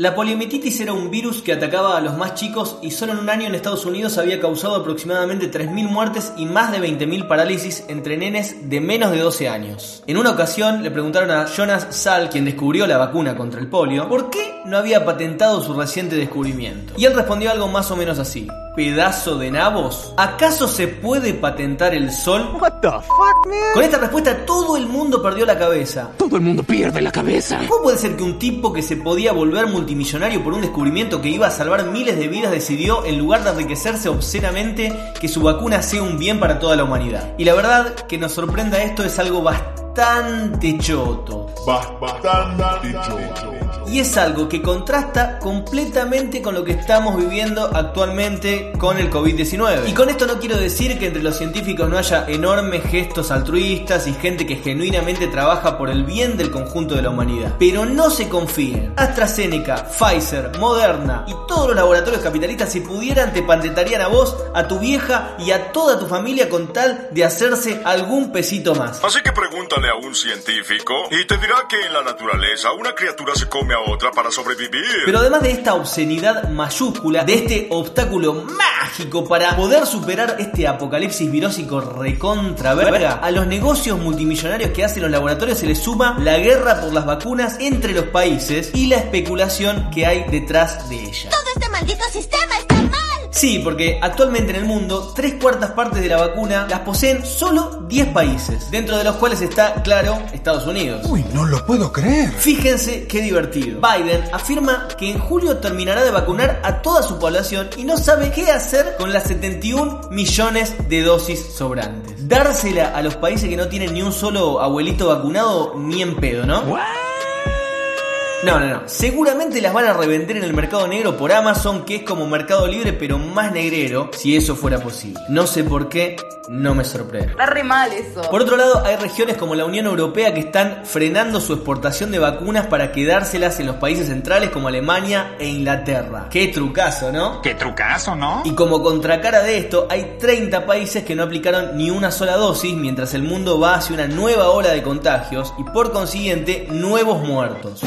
La poliomielitis era un virus que atacaba a los más chicos y solo en un año en Estados Unidos había causado aproximadamente 3.000 muertes y más de 20.000 parálisis entre nenes de menos de 12 años. En una ocasión le preguntaron a Jonas Salk, quien descubrió la vacuna contra el polio, por qué no había patentado su reciente descubrimiento. Y él respondió algo más o menos así pedazo de nabos? ¿Acaso se puede patentar el sol? What the fuck, man? Con esta respuesta todo el mundo perdió la cabeza. Todo el mundo pierde la cabeza. ¿Cómo puede ser que un tipo que se podía volver multimillonario por un descubrimiento que iba a salvar miles de vidas decidió, en lugar de enriquecerse obscenamente, que su vacuna sea un bien para toda la humanidad? Y la verdad que nos sorprenda esto es algo bastante choto. Bastante choto. Y es algo que contrasta completamente con lo que estamos viviendo actualmente con el COVID-19. Y con esto no quiero decir que entre los científicos no haya enormes gestos altruistas y gente que genuinamente trabaja por el bien del conjunto de la humanidad. Pero no se confíen. AstraZeneca, Pfizer, Moderna y todos los laboratorios capitalistas si pudieran te patentarían a vos, a tu vieja y a toda tu familia con tal de hacerse algún pesito más. Así que pregúntale a un científico y te dirá que en la naturaleza una criatura se come a otra para sobrevivir. Pero además de esta obscenidad mayúscula, de este obstáculo mágico para poder superar este apocalipsis virósico recontra verga, a los negocios multimillonarios que hacen los laboratorios se les suma la guerra por las vacunas entre los países y la especulación que hay detrás de ella. Todo este maldito sistema está. Sí, porque actualmente en el mundo, tres cuartas partes de la vacuna las poseen solo 10 países, dentro de los cuales está, claro, Estados Unidos. Uy, no lo puedo creer. Fíjense qué divertido. Biden afirma que en julio terminará de vacunar a toda su población y no sabe qué hacer con las 71 millones de dosis sobrantes. Dársela a los países que no tienen ni un solo abuelito vacunado, ni en pedo, ¿no? No, no, no. Seguramente las van a revender en el mercado negro por Amazon, que es como Mercado Libre, pero más negrero, si eso fuera posible. No sé por qué, no me sorprende. Está re mal eso. Por otro lado, hay regiones como la Unión Europea que están frenando su exportación de vacunas para quedárselas en los países centrales como Alemania e Inglaterra. Qué trucazo, ¿no? Qué trucazo, ¿no? Y como contracara de esto, hay 30 países que no aplicaron ni una sola dosis mientras el mundo va hacia una nueva ola de contagios y por consiguiente nuevos muertos.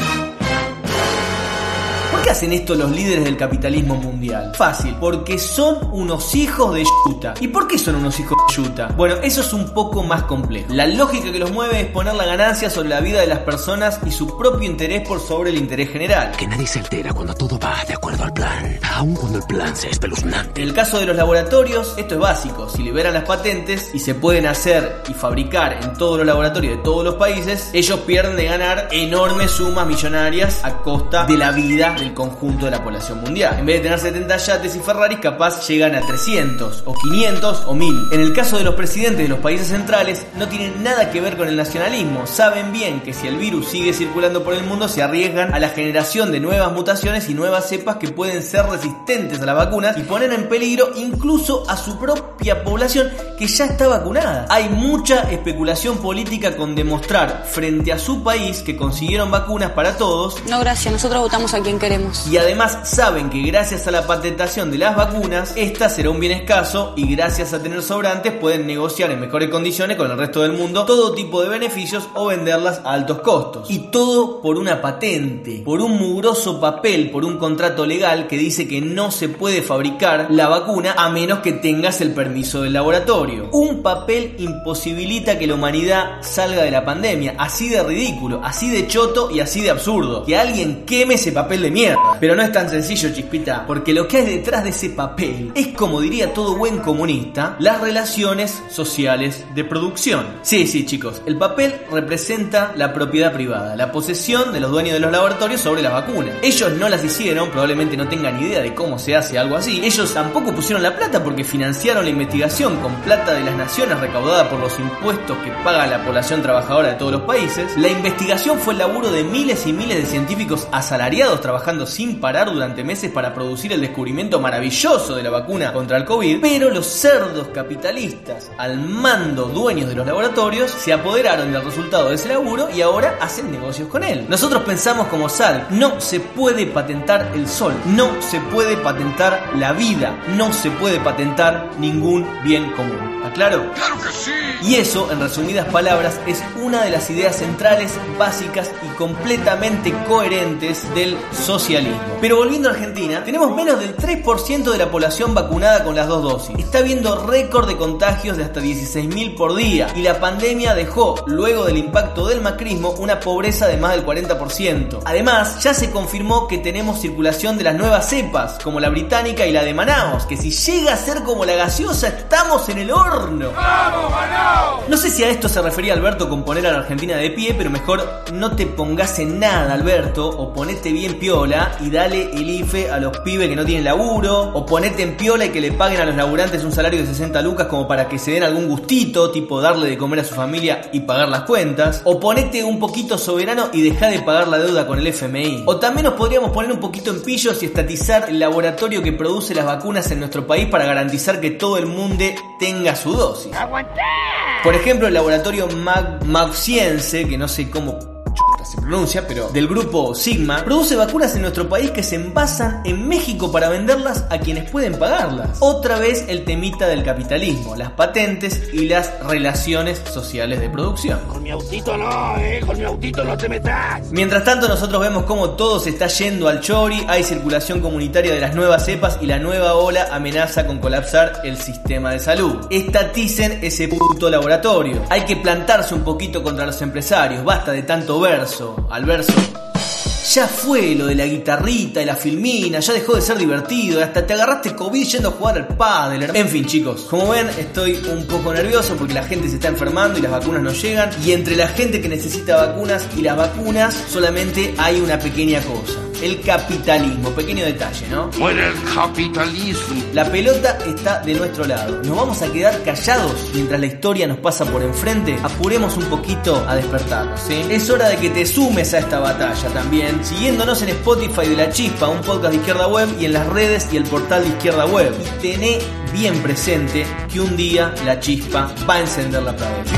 ¿Por qué hacen esto los líderes del capitalismo mundial? Fácil, porque son unos hijos de yuta. ¿Y por qué son unos hijos de yuta? Bueno, eso es un poco más complejo. La lógica que los mueve es poner la ganancia sobre la vida de las personas y su propio interés por sobre el interés general. Que nadie se altera cuando todo va de acuerdo al plan, aun cuando el plan sea espeluznante. En el caso de los laboratorios, esto es básico. Si liberan las patentes y se pueden hacer y fabricar en todos los laboratorios de todos los países, ellos pierden de ganar enormes sumas millonarias a costa de la vida del conjunto de la población mundial. En vez de tener 70 yates y Ferraris, capaz llegan a 300 o 500 o 1000. En el caso de los presidentes de los países centrales, no tienen nada que ver con el nacionalismo. Saben bien que si el virus sigue circulando por el mundo, se arriesgan a la generación de nuevas mutaciones y nuevas cepas que pueden ser resistentes a las vacunas y poner en peligro incluso a su propia población que ya está vacunada. Hay mucha especulación política con demostrar frente a su país que consiguieron vacunas para todos No, gracias. Nosotros votamos a quien queremos. Y además saben que gracias a la patentación de las vacunas, esta será un bien escaso y gracias a tener sobrantes pueden negociar en mejores condiciones con el resto del mundo todo tipo de beneficios o venderlas a altos costos. Y todo por una patente, por un mugroso papel, por un contrato legal que dice que no se puede fabricar la vacuna a menos que tengas el permiso del laboratorio. Un papel imposibilita que la humanidad salga de la pandemia, así de ridículo, así de choto y así de absurdo. Que alguien queme ese papel de mierda. Pero no es tan sencillo, chispita, porque lo que hay detrás de ese papel es, como diría todo buen comunista, las relaciones sociales de producción. Sí, sí, chicos, el papel representa la propiedad privada, la posesión de los dueños de los laboratorios sobre las vacunas. Ellos no las hicieron, probablemente no tengan idea de cómo se hace algo así. Ellos tampoco pusieron la plata porque financiaron la investigación con plata de las naciones recaudada por los impuestos que paga la población trabajadora de todos los países. La investigación fue el laburo de miles y miles de científicos asalariados trabajando sin parar durante meses para producir el descubrimiento maravilloso de la vacuna contra el COVID, pero los cerdos capitalistas al mando dueños de los laboratorios se apoderaron del resultado de ese laburo y ahora hacen negocios con él. Nosotros pensamos como Sal, no se puede patentar el sol, no se puede patentar la vida, no se puede patentar ningún bien común. ¿Está claro? ¡Claro que sí! Y eso, en resumidas palabras, es una de las ideas centrales, básicas y completamente coherentes del socialismo socialismo. Pero volviendo a Argentina, tenemos menos del 3% de la población vacunada con las dos dosis. Está habiendo récord de contagios de hasta 16.000 por día y la pandemia dejó, luego del impacto del macrismo, una pobreza de más del 40%. Además, ya se confirmó que tenemos circulación de las nuevas cepas, como la británica y la de Manaus, que si llega a ser como la gaseosa, estamos en el horno. No sé si a esto se refería Alberto con poner a la Argentina de pie, pero mejor no te pongas en nada, Alberto, o ponete bien piola y dale el IFE a los pibes que no tienen laburo, o ponete en piola y que le paguen a los laburantes un salario de 60 lucas como para que se den algún gustito, tipo darle de comer a su familia y pagar las cuentas, o ponete un poquito soberano y deja de pagar la deuda con el FMI. O también nos podríamos poner un poquito en pillos y estatizar el laboratorio que produce las vacunas en nuestro país para garantizar que todo el mundo tenga su dosis. Por ejemplo, el laboratorio Mag Magciense, que no sé cómo se pronuncia, pero del grupo Sigma, produce vacunas en nuestro país que se envasan en México para venderlas a quienes pueden pagarlas. Otra vez el temita del capitalismo, las patentes y las relaciones sociales de producción. Con mi autito no, eh. Con mi autito no te metas. Mientras tanto, nosotros vemos cómo todo se está yendo al chori, hay circulación comunitaria de las nuevas cepas y la nueva ola amenaza con colapsar el sistema de salud. Estaticen ese puto laboratorio. Hay que plantarse un poquito contra los empresarios, basta de tanto verso. Al verso. Ya fue lo de la guitarrita y la filmina, ya dejó de ser divertido, hasta te agarraste COVID yendo a jugar al pádel. En fin, chicos, como ven, estoy un poco nervioso porque la gente se está enfermando y las vacunas no llegan. Y entre la gente que necesita vacunas y las vacunas, solamente hay una pequeña cosa. El capitalismo, pequeño detalle, ¿no? Muere el capitalismo. La pelota está de nuestro lado. ¿Nos vamos a quedar callados mientras la historia nos pasa por enfrente? Apuremos un poquito a despertarnos, ¿sí? Es hora de que te sumes a esta batalla también, siguiéndonos en Spotify de La Chispa, un podcast de Izquierda Web, y en las redes y el portal de Izquierda Web. Y tené bien presente que un día La Chispa va a encender la pradera.